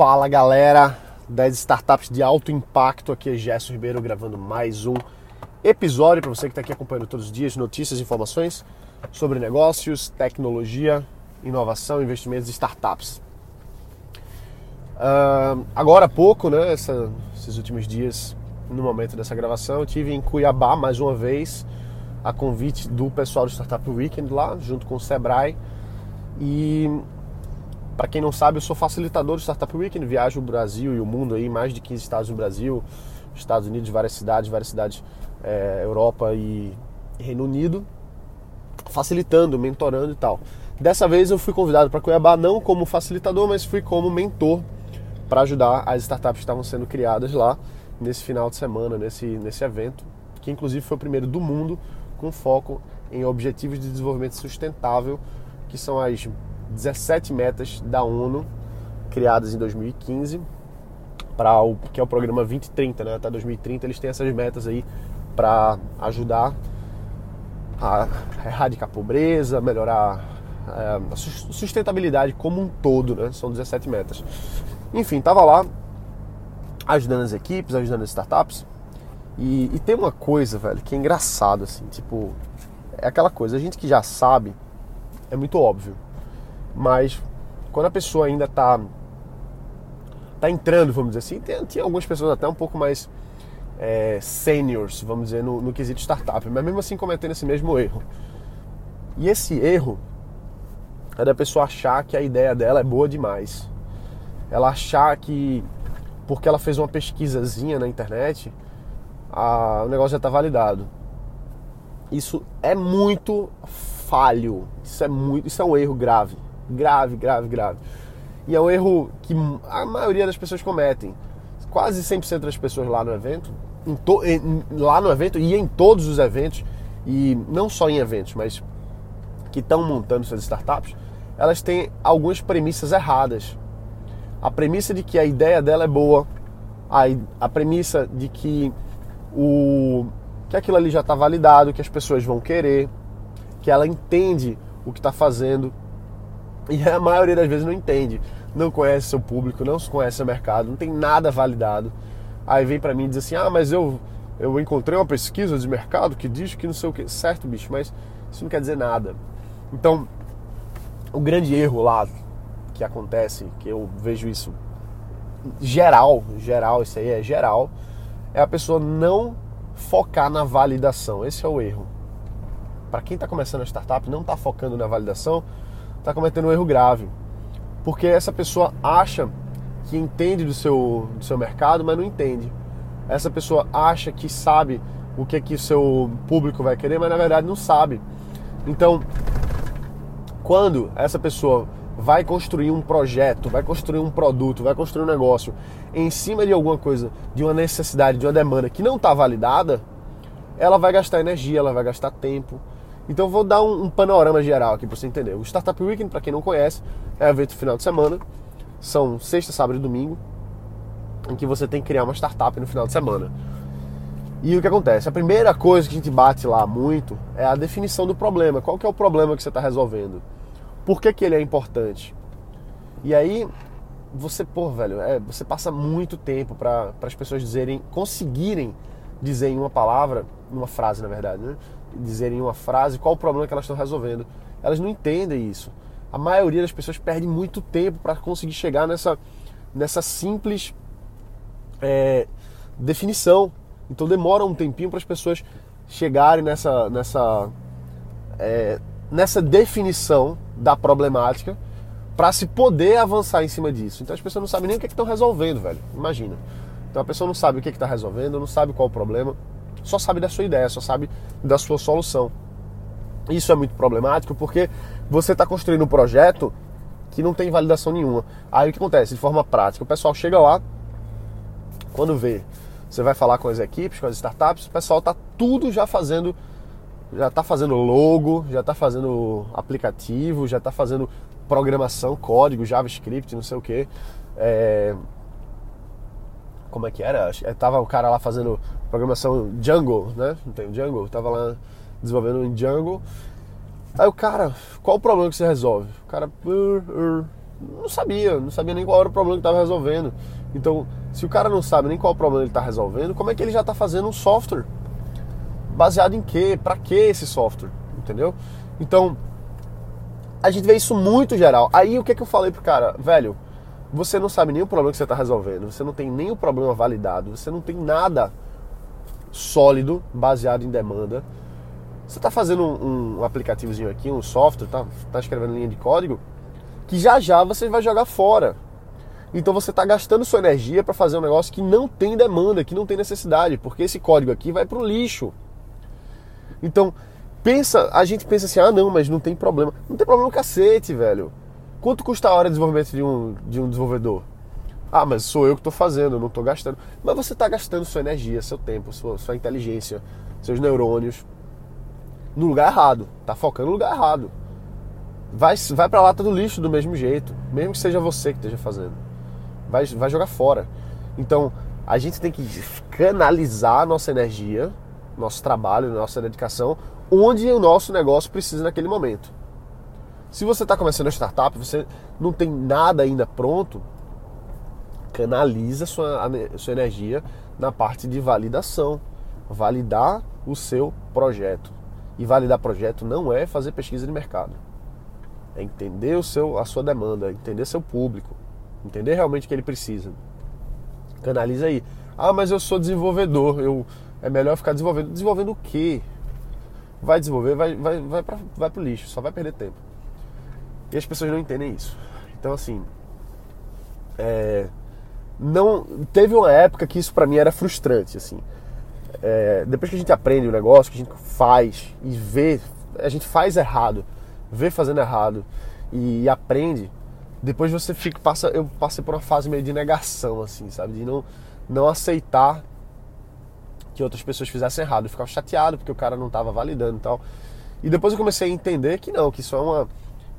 Fala galera das startups de alto impacto, aqui é Gerson Ribeiro gravando mais um episódio para você que está aqui acompanhando todos os dias notícias e informações sobre negócios, tecnologia, inovação, investimentos e startups. Uh, agora há pouco, né, essa, esses últimos dias, no momento dessa gravação, eu tive em Cuiabá mais uma vez a convite do pessoal do Startup Weekend lá, junto com o Sebrae. E para quem não sabe, eu sou facilitador do Startup Weekend, viajo o Brasil e o mundo aí, mais de 15 estados no Brasil, Estados Unidos, várias cidades, várias cidades, é, Europa e Reino Unido, facilitando, mentorando e tal. Dessa vez eu fui convidado para Cuiabá não como facilitador, mas fui como mentor para ajudar as startups que estavam sendo criadas lá nesse final de semana, nesse, nesse evento, que inclusive foi o primeiro do mundo com foco em objetivos de desenvolvimento sustentável, que são as 17 metas da ONU criadas em 2015 para o que é o programa 2030, né? Até 2030 eles têm essas metas aí para ajudar a erradicar a pobreza, melhorar é, a sustentabilidade como um todo, né? São 17 metas. Enfim, tava lá ajudando as equipes, ajudando as startups. E, e tem uma coisa, velho, que é engraçado, assim, tipo, é aquela coisa, a gente que já sabe, é muito óbvio. Mas quando a pessoa ainda está tá entrando, vamos dizer assim, tem, algumas pessoas até um pouco mais é, seniors, vamos dizer, no, no quesito startup, mas mesmo assim cometendo esse mesmo erro. E esse erro é da pessoa achar que a ideia dela é boa demais. Ela achar que porque ela fez uma pesquisazinha na internet, a, o negócio já está validado. Isso é muito falho. Isso é muito, isso é um erro grave grave, grave, grave. E é um erro que a maioria das pessoas cometem. Quase 100% das pessoas lá no evento, to, em, lá no evento e em todos os eventos, e não só em eventos, mas que estão montando suas startups, elas têm algumas premissas erradas. A premissa de que a ideia dela é boa, a, a premissa de que o que aquilo ali já está validado, que as pessoas vão querer, que ela entende o que está fazendo e a maioria das vezes não entende, não conhece seu público, não conhece seu mercado, não tem nada validado. Aí vem para mim e diz assim: "Ah, mas eu eu encontrei uma pesquisa de mercado que diz que não sei o que". Certo, bicho, mas isso não quer dizer nada. Então, o grande erro lá que acontece, que eu vejo isso geral, geral, isso aí é geral, é a pessoa não focar na validação. Esse é o erro. Para quem está começando a startup, não está focando na validação, está cometendo um erro grave. Porque essa pessoa acha que entende do seu, do seu mercado, mas não entende. Essa pessoa acha que sabe o que, é que o seu público vai querer, mas na verdade não sabe. Então, quando essa pessoa vai construir um projeto, vai construir um produto, vai construir um negócio em cima de alguma coisa, de uma necessidade, de uma demanda que não está validada, ela vai gastar energia, ela vai gastar tempo, então vou dar um, um panorama geral aqui para você entender. O Startup Weekend, para quem não conhece, é um evento final de semana. São sexta, sábado e domingo, em que você tem que criar uma startup no final de semana. E o que acontece? A primeira coisa que a gente bate lá muito é a definição do problema. Qual que é o problema que você está resolvendo? Por que, que ele é importante? E aí você, pô, velho, é, você passa muito tempo para as pessoas dizerem, conseguirem dizer em uma palavra, numa frase na verdade, né? Dizerem em uma frase qual o problema que elas estão resolvendo. Elas não entendem isso. A maioria das pessoas perde muito tempo para conseguir chegar nessa, nessa simples é, definição. Então demora um tempinho para as pessoas chegarem nessa, nessa, é, nessa definição da problemática para se poder avançar em cima disso. Então as pessoas não sabem nem o que é estão resolvendo, velho. Imagina. Então a pessoa não sabe o que é está resolvendo, não sabe qual o problema só sabe da sua ideia, só sabe da sua solução. Isso é muito problemático porque você está construindo um projeto que não tem validação nenhuma. Aí o que acontece? De forma prática, o pessoal chega lá, quando vê, você vai falar com as equipes, com as startups, o pessoal está tudo já fazendo, já está fazendo logo, já está fazendo aplicativo, já está fazendo programação, código, JavaScript, não sei o que. É... Como é que era? Tava o cara lá fazendo programação Django, né? Não tem Django? tava lá desenvolvendo em Django. Aí o cara, qual o problema que você resolve? O cara, Não sabia, não sabia nem qual era o problema que estava resolvendo. Então, se o cara não sabe nem qual o problema ele está resolvendo, como é que ele já está fazendo um software? Baseado em quê? Para que esse software? Entendeu? Então, a gente vê isso muito geral. Aí o que, é que eu falei pro cara? Velho, você não sabe nem o problema que você está resolvendo, você não tem nem o problema validado, você não tem nada sólido, baseado em demanda. Você está fazendo um, um, aplicativozinho aqui, um software, tá, tá escrevendo linha de código, que já já você vai jogar fora. Então você está gastando sua energia para fazer um negócio que não tem demanda, que não tem necessidade, porque esse código aqui vai para o lixo. Então, pensa, a gente pensa assim, ah não, mas não tem problema. Não tem problema cacete, velho. Quanto custa a hora de desenvolvimento de um, de um desenvolvedor? Ah, mas sou eu que estou fazendo, eu não estou gastando. Mas você está gastando sua energia, seu tempo, sua, sua inteligência, seus neurônios no lugar errado. Está focando no lugar errado. Vai, vai para a lata do lixo do mesmo jeito, mesmo que seja você que esteja fazendo. Vai, vai jogar fora. Então, a gente tem que canalizar nossa energia, nosso trabalho, nossa dedicação, onde o nosso negócio precisa naquele momento. Se você está começando a startup, você não tem nada ainda pronto, canaliza sua, sua energia na parte de validação. Validar o seu projeto. E validar projeto não é fazer pesquisa de mercado. É entender o seu, a sua demanda, entender seu público, entender realmente o que ele precisa. Canaliza aí. Ah, mas eu sou desenvolvedor, eu é melhor ficar desenvolvendo. Desenvolvendo o quê? Vai desenvolver, vai, vai, vai, pra, vai pro lixo, só vai perder tempo. E as pessoas não entendem isso. Então, assim, é, não teve uma época que isso para mim era frustrante assim. É, depois que a gente aprende o negócio que a gente faz e vê a gente faz errado vê fazendo errado e, e aprende depois você fica passa eu passei por uma fase meio de negação assim sabe? De não não aceitar que outras pessoas fizessem errado. Eu ficava chateado porque o cara não estava validando e tal. E depois eu comecei a entender que não que isso é uma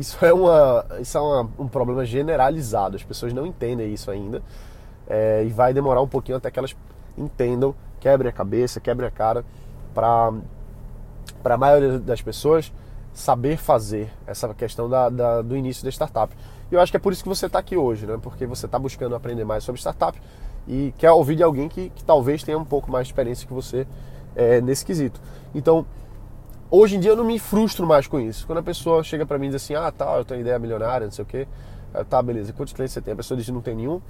isso é uma isso é uma, um problema generalizado as pessoas não entendem isso ainda é, e vai demorar um pouquinho até que elas entendam, quebrem a cabeça, quebrem a cara para para a maioria das pessoas saber fazer essa questão da, da, do início da startup. E eu acho que é por isso que você está aqui hoje, né? Porque você está buscando aprender mais sobre startup e quer ouvir de alguém que, que talvez tenha um pouco mais de experiência que você é, nesse quesito. Então, hoje em dia eu não me frustro mais com isso. Quando a pessoa chega para mim e diz assim, ah, tá, eu tenho ideia milionária, não sei o quê, tá, beleza, quantos clientes você tem? A pessoa diz não tem nenhum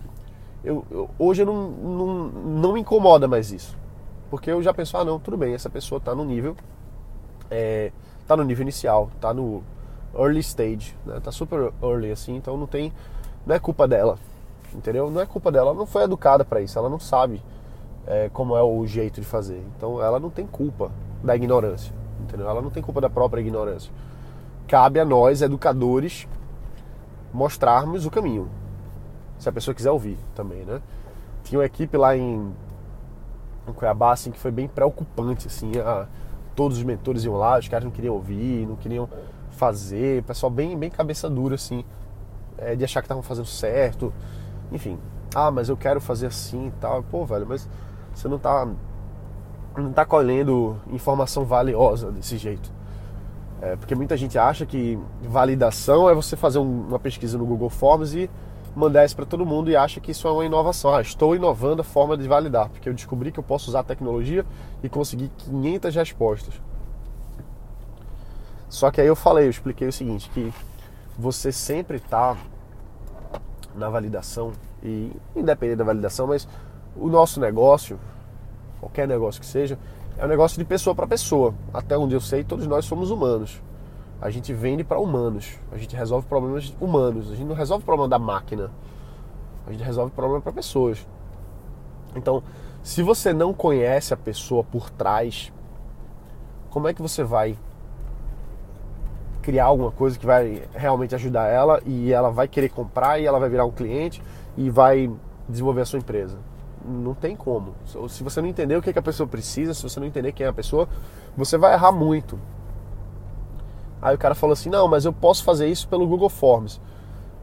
eu, eu, hoje eu não, não, não me incomoda mais isso. Porque eu já penso, ah não, tudo bem, essa pessoa está no nível. É, tá no nível inicial, tá no early stage, né? Tá super early assim, então não tem. Não é culpa dela. Entendeu? Não é culpa dela, ela não foi educada para isso, ela não sabe é, como é o jeito de fazer. Então ela não tem culpa da ignorância. Entendeu? Ela não tem culpa da própria ignorância. Cabe a nós, educadores, mostrarmos o caminho se a pessoa quiser ouvir também, né? Tinha uma equipe lá em, em Cuiabá, assim, que foi bem preocupante, assim, a, todos os mentores iam lá, os caras não queriam ouvir, não queriam fazer, pessoal bem, bem cabeça dura, assim, é, de achar que estavam fazendo certo, enfim. Ah, mas eu quero fazer assim e tal. Pô, velho, mas você não tá, não tá colhendo informação valiosa desse jeito. É, porque muita gente acha que validação é você fazer um, uma pesquisa no Google Forms e mandar isso para todo mundo e acha que isso é uma inovação. Ah, estou inovando a forma de validar, porque eu descobri que eu posso usar tecnologia e conseguir 500 respostas. Só que aí eu falei, eu expliquei o seguinte, que você sempre está na validação e independente da validação, mas o nosso negócio, qualquer negócio que seja, é um negócio de pessoa para pessoa. Até onde eu sei, todos nós somos humanos a gente vende para humanos. A gente resolve problemas humanos. A gente não resolve o problema da máquina. A gente resolve problema para pessoas. Então, se você não conhece a pessoa por trás, como é que você vai criar alguma coisa que vai realmente ajudar ela e ela vai querer comprar e ela vai virar um cliente e vai desenvolver a sua empresa? Não tem como. Se você não entender o que, a pessoa precisa, se você não entender quem é a pessoa, você vai errar muito. Aí o cara falou assim: não, mas eu posso fazer isso pelo Google Forms.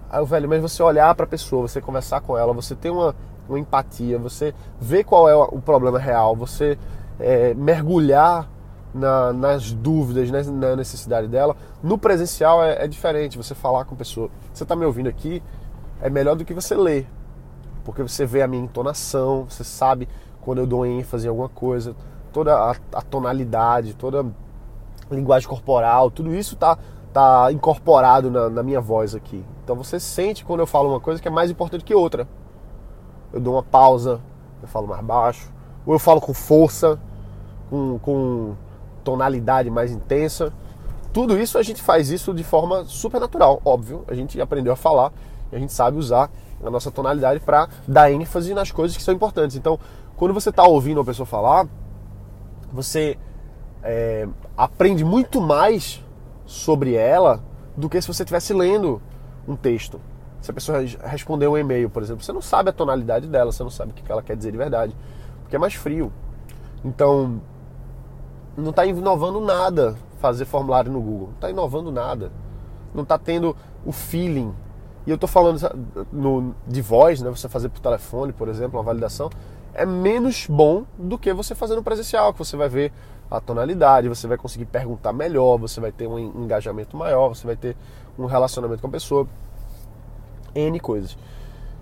Aí o velho, mas você olhar para a pessoa, você conversar com ela, você ter uma, uma empatia, você ver qual é o problema real, você é, mergulhar na, nas dúvidas, na necessidade dela. No presencial é, é diferente, você falar com a pessoa. Você está me ouvindo aqui, é melhor do que você ler, porque você vê a minha entonação, você sabe quando eu dou ênfase em alguma coisa, toda a, a tonalidade, toda a linguagem corporal, tudo isso está tá incorporado na, na minha voz aqui. Então você sente quando eu falo uma coisa que é mais importante que outra. Eu dou uma pausa, eu falo mais baixo, ou eu falo com força, com, com tonalidade mais intensa. Tudo isso a gente faz isso de forma super natural, óbvio. A gente aprendeu a falar e a gente sabe usar a nossa tonalidade para dar ênfase nas coisas que são importantes. Então, quando você está ouvindo uma pessoa falar, você é, aprende muito mais sobre ela do que se você estivesse lendo um texto. Se a pessoa responder um e-mail, por exemplo, você não sabe a tonalidade dela, você não sabe o que ela quer dizer de verdade, porque é mais frio. Então, não está inovando nada fazer formulário no Google. Não está inovando nada. Não está tendo o feeling. E eu estou falando no, de voz, né? Você fazer por telefone, por exemplo, uma validação, é menos bom do que você fazer no presencial, que você vai ver a tonalidade, você vai conseguir perguntar melhor, você vai ter um engajamento maior, você vai ter um relacionamento com a pessoa. N coisas.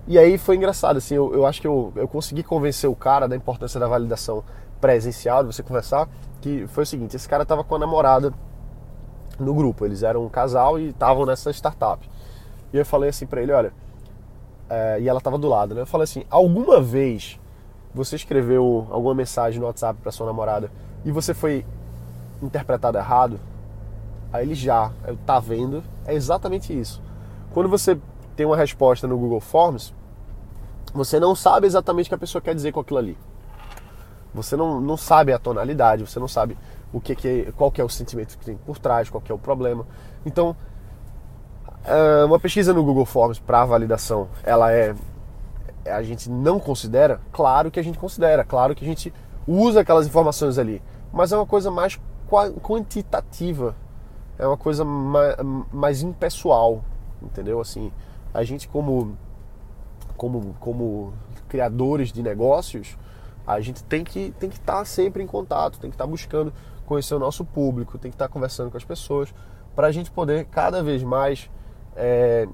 E aí foi engraçado, assim, eu, eu acho que eu, eu consegui convencer o cara da importância da validação presencial, de você conversar, que foi o seguinte, esse cara estava com a namorada no grupo, eles eram um casal e estavam nessa startup. E eu falei assim para ele, olha, é, e ela estava do lado, né? Eu falei assim, alguma vez você escreveu alguma mensagem no WhatsApp para sua namorada e você foi interpretado errado? Aí ele já, tá vendo, é exatamente isso. Quando você tem uma resposta no Google Forms, você não sabe exatamente o que a pessoa quer dizer com aquilo ali. Você não, não sabe a tonalidade, você não sabe o que, que qual que é o sentimento que tem por trás, qual que é o problema. Então, é, uma pesquisa no Google Forms para validação, ela é a gente não considera? Claro que a gente considera, claro que a gente usa aquelas informações ali, mas é uma coisa mais quantitativa, é uma coisa mais, mais impessoal, entendeu? Assim, a gente como como como criadores de negócios, a gente tem que tem que estar tá sempre em contato, tem que estar tá buscando conhecer o nosso público, tem que estar tá conversando com as pessoas para a gente poder cada vez mais é,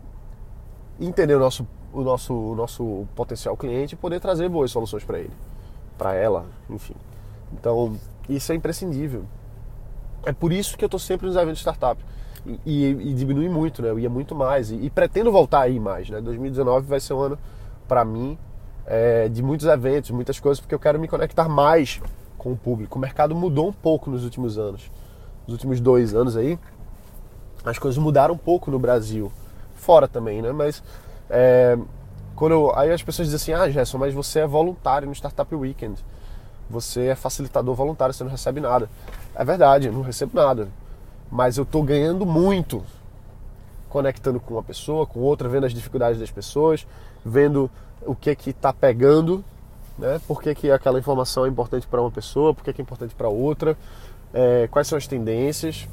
entender o nosso, o, nosso, o nosso potencial cliente e poder trazer boas soluções para ele, para ela, enfim. Então, isso é imprescindível. É por isso que eu estou sempre nos eventos de startup. E, e, e, diminui muito, né? Eu ia muito mais. E, e pretendo voltar aí mais, né? 2019 vai ser um ano, para mim, é, de muitos eventos, muitas coisas, porque eu quero me conectar mais com o público. O mercado mudou um pouco nos últimos anos. Nos últimos dois anos aí, as coisas mudaram um pouco no Brasil. Fora também, né? Mas é, quando eu, aí as pessoas dizem assim, ah, Gerson, mas você é voluntário no Startup Weekend. Você é facilitador voluntário, você não recebe nada. É verdade, eu não recebo nada. Mas eu estou ganhando muito conectando com uma pessoa, com outra, vendo as dificuldades das pessoas, vendo o que que está pegando, né? Por que, que aquela informação é importante para uma pessoa, por que, que é importante para outra, é, quais são as tendências.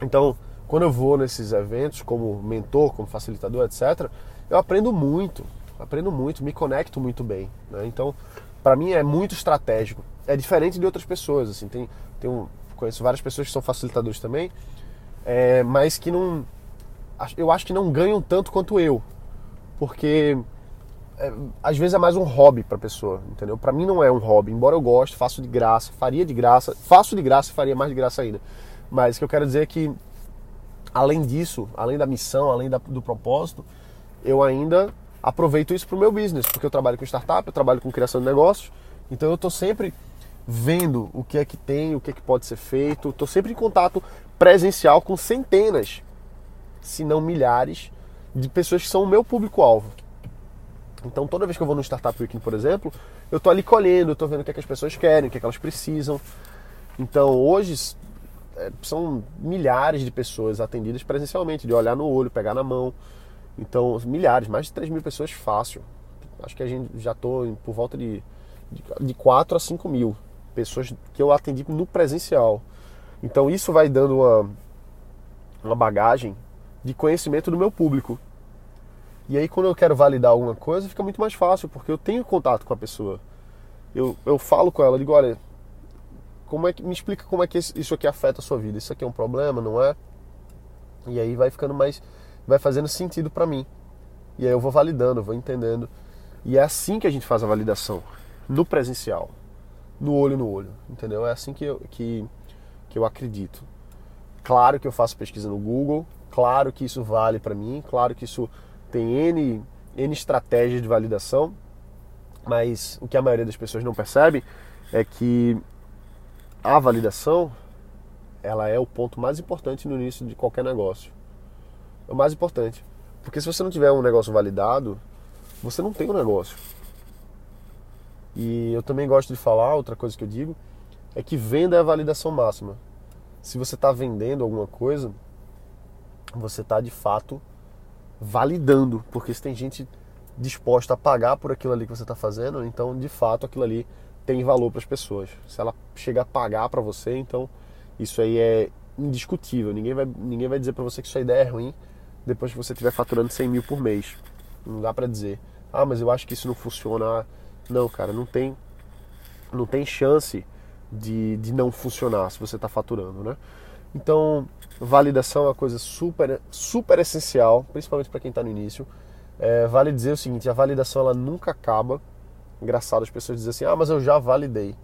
Então, quando eu vou nesses eventos como mentor, como facilitador, etc., eu aprendo muito, aprendo muito, me conecto muito bem. Né? Então, para mim é muito estratégico. É diferente de outras pessoas. Assim, tem, tem um, conheço várias pessoas que são facilitadores também, é, mas que não, eu acho que não ganham tanto quanto eu, porque é, às vezes é mais um hobby para pessoa, entendeu? Para mim não é um hobby, embora eu goste, faço de graça, faria de graça, faço de graça e faria mais de graça ainda. Mas o que eu quero dizer é que além disso, além da missão, além da, do propósito, eu ainda aproveito isso para o meu business, porque eu trabalho com startup, eu trabalho com criação de negócios, então eu estou sempre vendo o que é que tem, o que é que pode ser feito, estou sempre em contato presencial com centenas, se não milhares, de pessoas que são o meu público-alvo. Então, toda vez que eu vou no Startup Weekend, por exemplo, eu estou ali colhendo, estou vendo o que, é que as pessoas querem, o que, é que elas precisam. Então, hoje são milhares de pessoas atendidas presencialmente, de olhar no olho, pegar na mão. Então, milhares, mais de 3 mil pessoas fácil. Acho que a gente já estou por volta de, de, de 4 a 5 mil pessoas que eu atendi no presencial. Então, isso vai dando uma, uma bagagem de conhecimento do meu público. E aí quando eu quero validar alguma coisa, fica muito mais fácil, porque eu tenho contato com a pessoa. Eu, eu falo com ela, digo, olha, como é que, me explica como é que isso aqui afeta a sua vida. Isso aqui é um problema, não é? E aí vai ficando mais, vai fazendo sentido para mim. E aí eu vou validando, vou entendendo. E é assim que a gente faz a validação, no presencial, no olho no olho, entendeu? É assim que eu, que, que eu acredito. Claro que eu faço pesquisa no Google, claro que isso vale para mim, claro que isso tem N, N estratégias de validação, mas o que a maioria das pessoas não percebe é que a validação ela é o ponto mais importante no início de qualquer negócio. É o mais importante. Porque se você não tiver um negócio validado, você não tem um negócio. E eu também gosto de falar, outra coisa que eu digo, é que venda é a validação máxima. Se você está vendendo alguma coisa, você está de fato validando, porque se tem gente disposta a pagar por aquilo ali que você está fazendo, então de fato aquilo ali tem valor para as pessoas. Se ela chegar a pagar para você, então isso aí é indiscutível. Ninguém vai, ninguém vai dizer para você que sua ideia é ruim depois que você estiver faturando 100 mil por mês. Não dá para dizer. Ah, mas eu acho que isso não funciona. Não, cara, não tem, não tem chance de, de não funcionar se você está faturando, né? Então, validação é uma coisa super, super essencial, principalmente para quem está no início. É, vale dizer o seguinte: a validação ela nunca acaba. Engraçado as pessoas dizem assim: ah, mas eu já validei.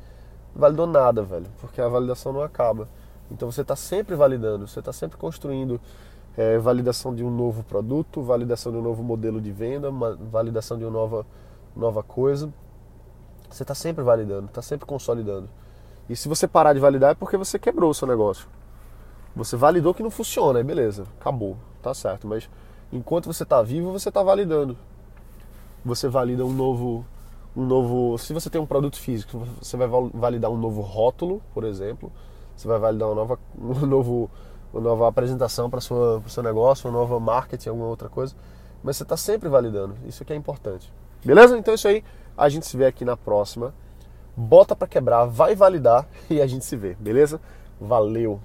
Não validou nada, velho, porque a validação não acaba. Então você está sempre validando, você está sempre construindo é, validação de um novo produto, validação de um novo modelo de venda, validação de uma nova, nova coisa. Você está sempre validando, está sempre consolidando. E se você parar de validar é porque você quebrou o seu negócio. Você validou que não funciona, aí beleza, acabou, tá certo. Mas enquanto você está vivo, você está validando. Você valida um novo, um novo. Se você tem um produto físico, você vai validar um novo rótulo, por exemplo. Você vai validar uma nova, um novo uma nova apresentação para o seu negócio, uma nova marketing, alguma outra coisa. Mas você está sempre validando. Isso que é importante. Beleza? Então é isso aí. A gente se vê aqui na próxima. Bota para quebrar, vai validar e a gente se vê. Beleza? Valeu!